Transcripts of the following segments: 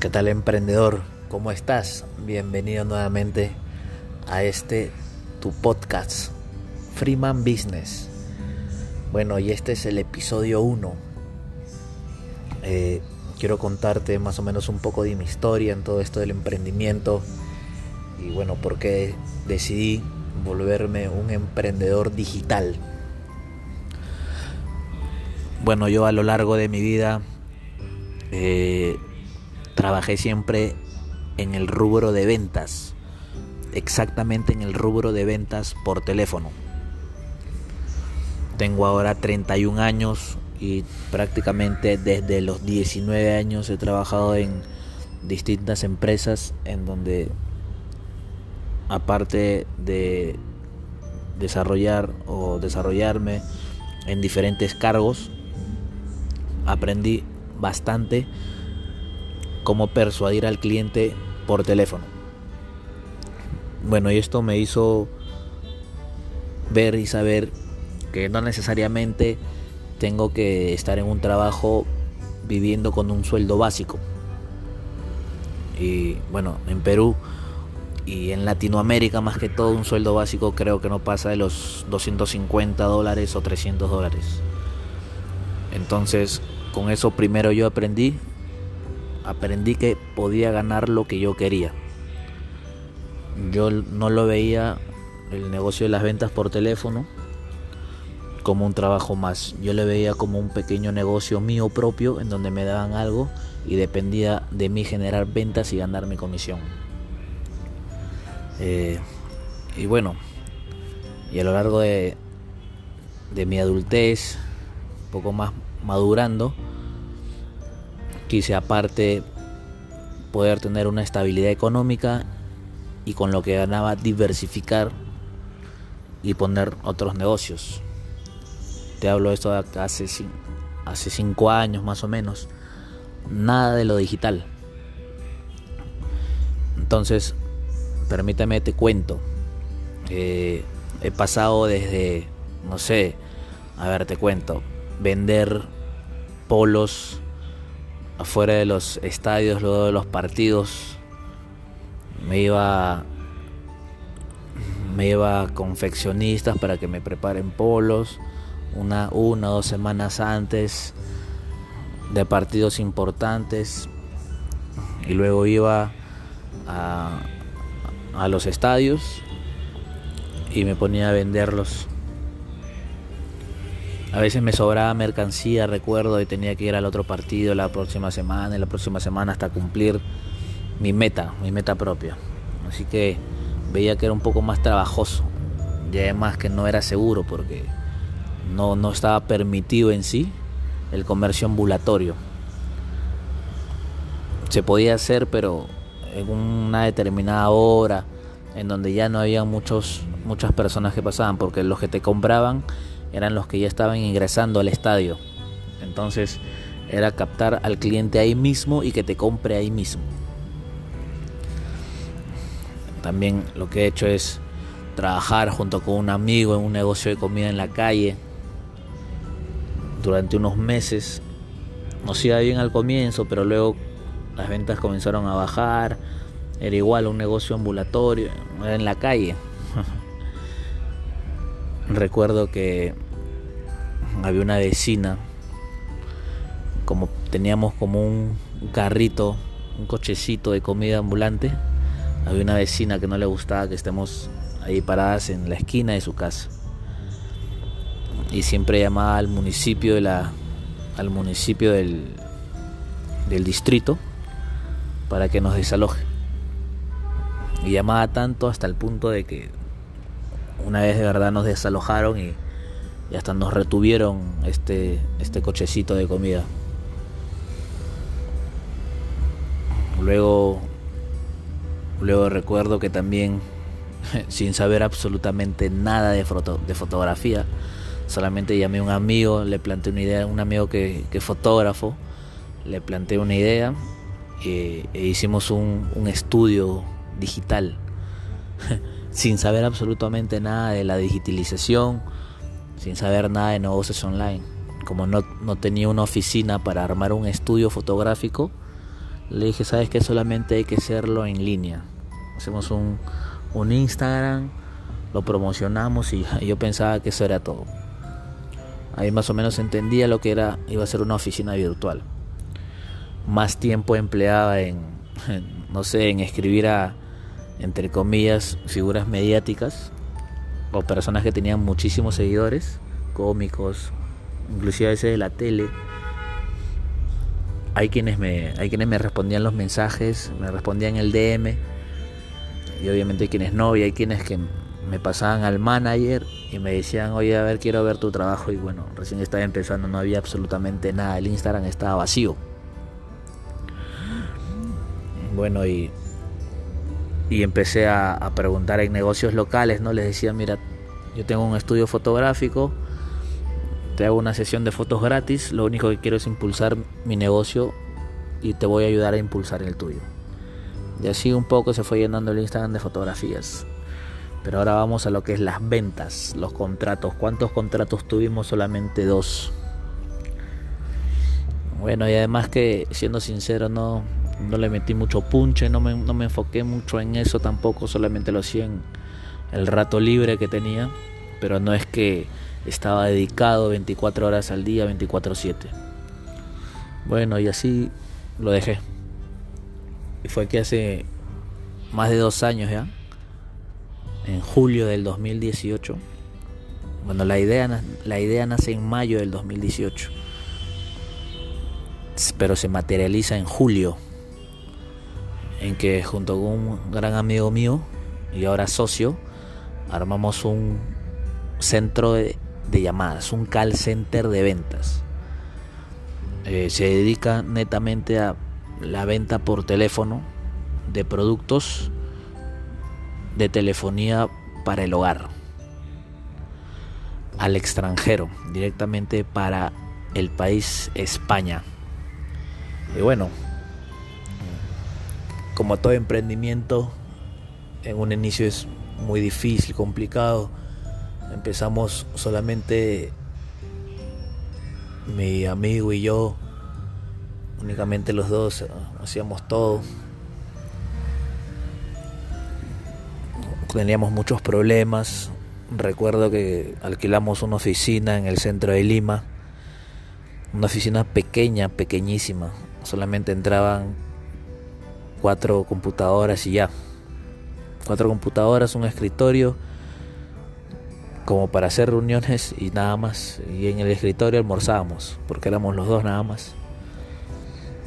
¿Qué tal emprendedor? ¿Cómo estás? Bienvenido nuevamente a este tu podcast Freeman Business. Bueno, y este es el episodio 1. Eh, quiero contarte más o menos un poco de mi historia en todo esto del emprendimiento y bueno, por qué decidí volverme un emprendedor digital. Bueno, yo a lo largo de mi vida eh, trabajé siempre en el rubro de ventas, exactamente en el rubro de ventas por teléfono. Tengo ahora 31 años y prácticamente desde los 19 años he trabajado en distintas empresas en donde aparte de desarrollar o desarrollarme en diferentes cargos, aprendí bastante cómo persuadir al cliente por teléfono. Bueno, y esto me hizo ver y saber que no necesariamente tengo que estar en un trabajo viviendo con un sueldo básico. Y bueno, en Perú y en Latinoamérica más que todo un sueldo básico creo que no pasa de los 250 dólares o 300 dólares. Entonces, con eso primero yo aprendí aprendí que podía ganar lo que yo quería. Yo no lo veía el negocio de las ventas por teléfono como un trabajo más. Yo le veía como un pequeño negocio mío propio en donde me daban algo y dependía de mí generar ventas y ganar mi comisión. Eh, y bueno, y a lo largo de, de mi adultez, un poco más madurando, Quise aparte poder tener una estabilidad económica y con lo que ganaba diversificar y poner otros negocios. Te hablo de esto hace, hace cinco años más o menos. Nada de lo digital. Entonces, permítame te cuento. Eh, he pasado desde, no sé, a ver, te cuento, vender polos afuera de los estadios, luego de los partidos, me iba me iba a confeccionistas para que me preparen polos una una o dos semanas antes de partidos importantes y luego iba a, a los estadios y me ponía a venderlos a veces me sobraba mercancía, recuerdo, y tenía que ir al otro partido la próxima semana, y la próxima semana hasta cumplir mi meta, mi meta propia. Así que veía que era un poco más trabajoso. Y además que no era seguro porque no, no estaba permitido en sí el comercio ambulatorio. Se podía hacer, pero en una determinada hora, en donde ya no había muchos, muchas personas que pasaban, porque los que te compraban eran los que ya estaban ingresando al estadio. Entonces era captar al cliente ahí mismo y que te compre ahí mismo. También lo que he hecho es trabajar junto con un amigo en un negocio de comida en la calle durante unos meses. Nos iba bien al comienzo, pero luego las ventas comenzaron a bajar. Era igual un negocio ambulatorio, en la calle. Recuerdo que había una vecina, como teníamos como un carrito, un cochecito de comida ambulante, había una vecina que no le gustaba que estemos ahí paradas en la esquina de su casa. Y siempre llamaba al municipio de la al municipio del, del distrito para que nos desaloje. Y llamaba tanto hasta el punto de que una vez de verdad nos desalojaron y, hasta nos retuvieron este, este cochecito de comida. Luego, luego recuerdo que también, sin saber absolutamente nada de, de fotografía, solamente llamé a un amigo, le planteé una idea, un amigo que, que fotógrafo, le planteé una idea eh, e hicimos un estudio digital sin saber absolutamente nada de la digitalización, sin saber nada de negocios online. Como no, tenía una oficina para armar un estudio fotográfico, Le dije, sabes que solamente hay que hacerlo en línea. Hacemos un, un Instagram, lo promocionamos y yo pensaba que eso era todo. Ahí más o menos entendía lo que era, iba a ser una oficina virtual. Más tiempo empleaba en, no sé, en escribir a, entre comillas, figuras mediáticas o personas que tenían muchísimos seguidores, cómicos, inclusive a veces de la tele. Hay quienes me, hay quienes me respondían los mensajes, me respondían el DM, y obviamente hay quienes no, y hay quienes que me pasaban al manager y me decían, oye, a ver, quiero ver tu trabajo. Y bueno, recién estaba empezando, no había absolutamente nada, el Instagram estaba vacío. Bueno, y, y empecé a, preguntar en negocios locales, ¿no? Les decía, mira, yo tengo un estudio fotográfico, te hago una sesión de fotos gratis, lo único que quiero es impulsar mi negocio y te voy a ayudar a impulsar el tuyo. Y así un poco se fue llenando el Instagram de fotografías. Pero ahora vamos a lo que es las ventas, los contratos. ¿Cuántos contratos tuvimos? Solamente dos. Bueno, y además que, siendo sincero, no, no le metí mucho punche, no me, no me enfoqué mucho en eso tampoco, solamente lo hacía en el rato libre que tenía. Pero no es que estaba dedicado 24 horas al día, 24/7. Bueno, y así lo dejé. Y fue que hace más de dos años ya en julio del 2018. Bueno, la idea, la idea nace en mayo del 2018, pero se materializa en julio, en que junto con un gran amigo mío y ahora socio, armamos un centro de, llamadas, un call center de ventas. Eh, se dedica netamente a la venta por teléfono de productos de telefonía para el hogar al extranjero, directamente para el país España. Y bueno, como todo emprendimiento, en un inicio es muy difícil, complicado. Empezamos solamente mi amigo y yo, únicamente los dos, hacíamos todo. teníamos muchos problemas. Recuerdo que alquilamos una oficina en el centro de Lima, una oficina pequeña, pequeñísima. Solamente entraban cuatro computadoras y ya. Cuatro computadoras, un escritorio, como para hacer reuniones y nada más. Y en el escritorio almorzábamos, porque éramos los dos nada más.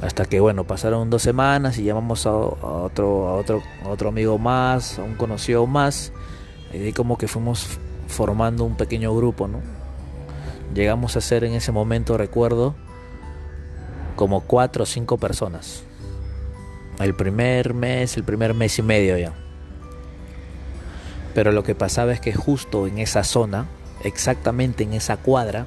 Hasta que bueno, pasaron dos semanas y llamamos a, otro, a otro, otro amigo más, a un conocido más. Y ahí como que fuimos formando un pequeño grupo, ¿no? Llegamos a ser en ese momento, recuerdo, como cuatro o cinco personas. El primer mes, el primer mes y medio ya. Pero lo que pasaba es que justo en esa zona, exactamente en esa cuadra,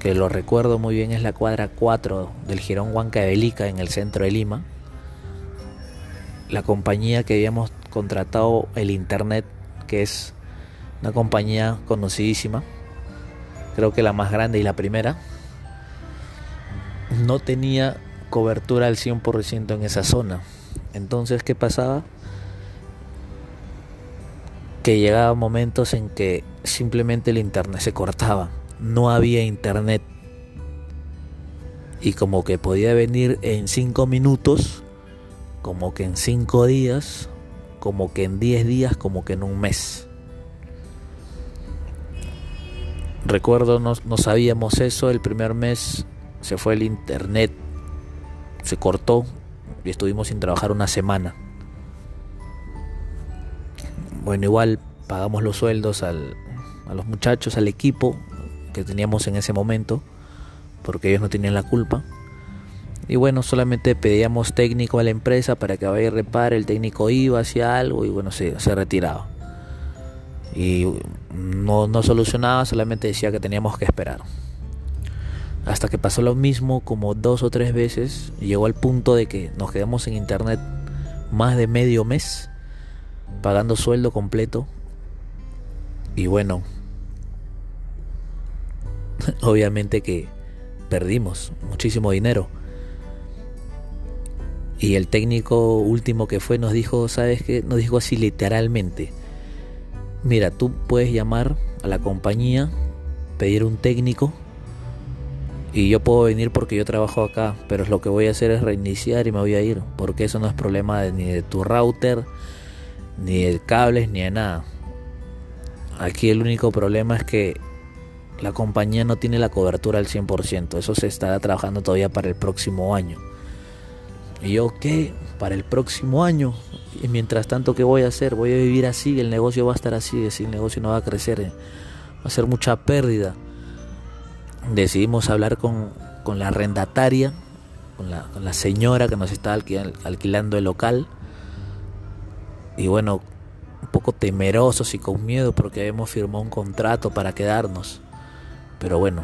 que lo recuerdo muy bien, es la cuadra 4 del Girón Huancavelica en el centro de Lima. La compañía que habíamos contratado el internet, que es una compañía conocidísima, creo que la más grande y la primera, no tenía cobertura al 100% en esa zona. Entonces, ¿qué pasaba? Que llegaba momentos en que simplemente el internet se cortaba no había internet. Y como que podía venir en cinco minutos, como que en cinco días, como que en diez días, como que en un mes. Recuerdo, no sabíamos eso, el primer mes se fue el internet, se cortó y estuvimos sin trabajar una semana. Bueno, igual pagamos los sueldos al, a los muchachos, al equipo, que teníamos en ese momento, porque ellos no tenían la culpa. Y bueno, solamente pedíamos técnico a la empresa para que vaya y repare, el técnico iba, hacía algo y bueno, se, se retiraba. Y no, no solucionaba, solamente decía que teníamos que esperar. Hasta que pasó lo mismo como dos o tres veces, llegó al punto de que nos quedamos en internet más de medio mes, pagando sueldo completo. Y bueno, obviamente que perdimos muchísimo dinero. Y el técnico último que fue nos dijo, ¿sabes qué? Nos dijo así literalmente. Mira, tú puedes llamar a la compañía, pedir un técnico y yo puedo venir porque yo trabajo acá, pero lo que voy a hacer es reiniciar y me voy a ir, porque eso no es problema ni de tu router, ni de cables, ni de nada. Aquí el único problema es que la compañía no tiene la cobertura al 100%, eso se estará trabajando todavía para el próximo año. Y yo, ¿qué? Para el próximo año. Y mientras tanto, ¿qué voy a hacer? Voy a vivir así, el negocio va a estar así, el negocio no va a crecer, eh. va a ser mucha pérdida decidimos hablar con, la arrendataria, con la, señora que nos estaba alquilando el local. Y bueno, un poco temerosos y con miedo porque habíamos firmado un contrato para quedarnos. Pero bueno,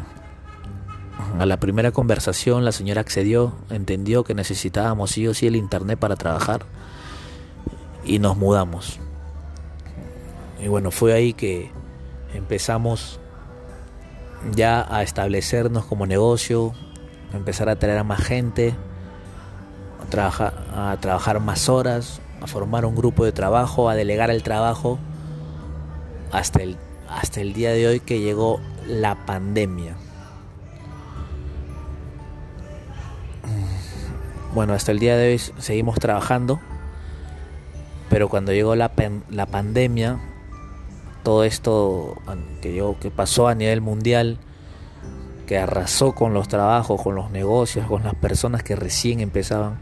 a la primera conversación la señora accedió, entendió que necesitábamos sí o sí el internet para trabajar y nos mudamos. Y bueno, fue ahí que empezamos ya a establecernos como negocio, empezar a traer a más gente, a trabajar, a trabajar más horas, a formar un grupo de trabajo, a delegar el trabajo, hasta el, hasta el día de hoy que llegó la pandemia. Bueno, hasta el día de hoy seguimos trabajando, pero cuando llegó la, la pandemia todo esto que, yo, que pasó a nivel mundial, que arrasó con los trabajos, con los negocios, con las personas que recién empezaban.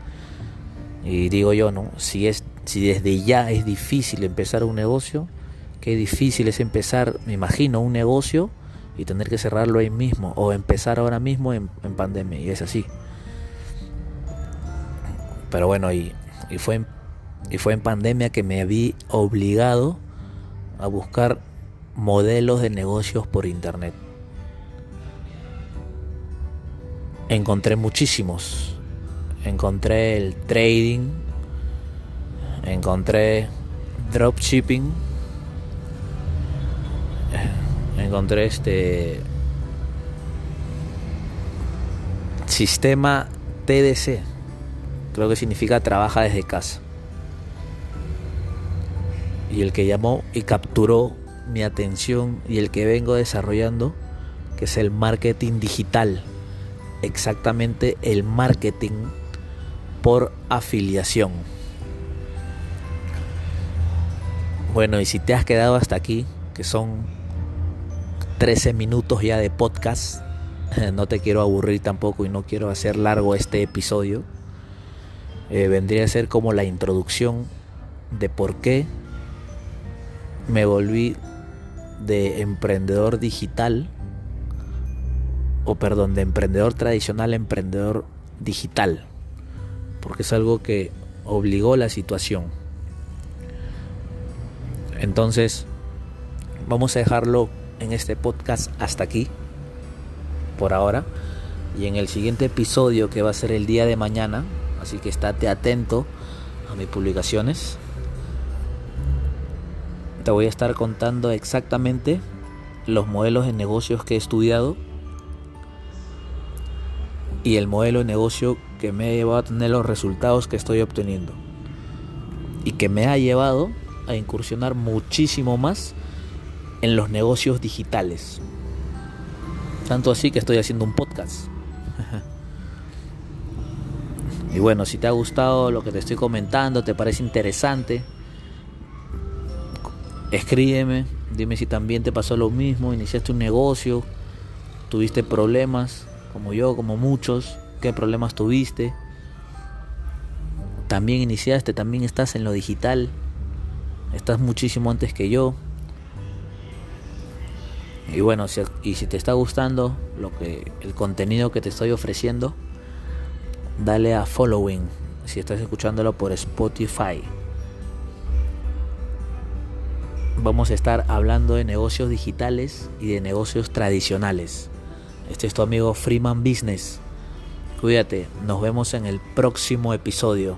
Y digo yo, ¿no? Si, es, si desde ya es difícil empezar un negocio, qué difícil es empezar, me imagino, un negocio y tener que cerrarlo ahí mismo o empezar ahora mismo en, pandemia. Y es así. Pero bueno, y, y, fue, y fue en pandemia que me vi obligado a buscar modelos de negocios por internet. Encontré muchísimos. Encontré el trading, encontré dropshipping, encontré este sistema TDC, creo que significa trabaja desde casa y el que llamó y capturó mi atención y el que vengo desarrollando, que es el marketing digital. Exactamente el marketing por afiliación. Bueno, y si te has quedado hasta aquí, que son 13 minutos ya de podcast, no te quiero aburrir tampoco y no quiero hacer largo este episodio. Eh, vendría a ser como la introducción de por qué me volví de emprendedor digital, o perdón, de emprendedor tradicional a emprendedor digital, porque es algo que obligó la situación. Entonces, vamos a dejarlo en este podcast hasta aquí, por ahora, y en el siguiente episodio que va a ser el día de mañana, así que estate atento a mis publicaciones te voy a estar contando exactamente los modelos de negocios que he estudiado y el modelo de negocio que me ha llevado a tener los resultados que estoy obteniendo y que me ha llevado a incursionar muchísimo más en los negocios digitales. Tanto así que estoy haciendo un podcast. y bueno, si te ha gustado lo que te estoy comentando, te parece interesante, Escríbeme, dime si también te pasó lo mismo, iniciaste un negocio, tuviste problemas, como yo, como muchos, qué problemas tuviste. También iniciaste, también estás en lo digital, estás muchísimo antes que yo. Y bueno, si, y si te está gustando lo que el contenido que te estoy ofreciendo, dale a following si estás escuchándolo por Spotify vamos a estar hablando de negocios digitales y de negocios tradicionales. Este es tu amigo Freeman Business. Cuídate, nos vemos en el próximo episodio.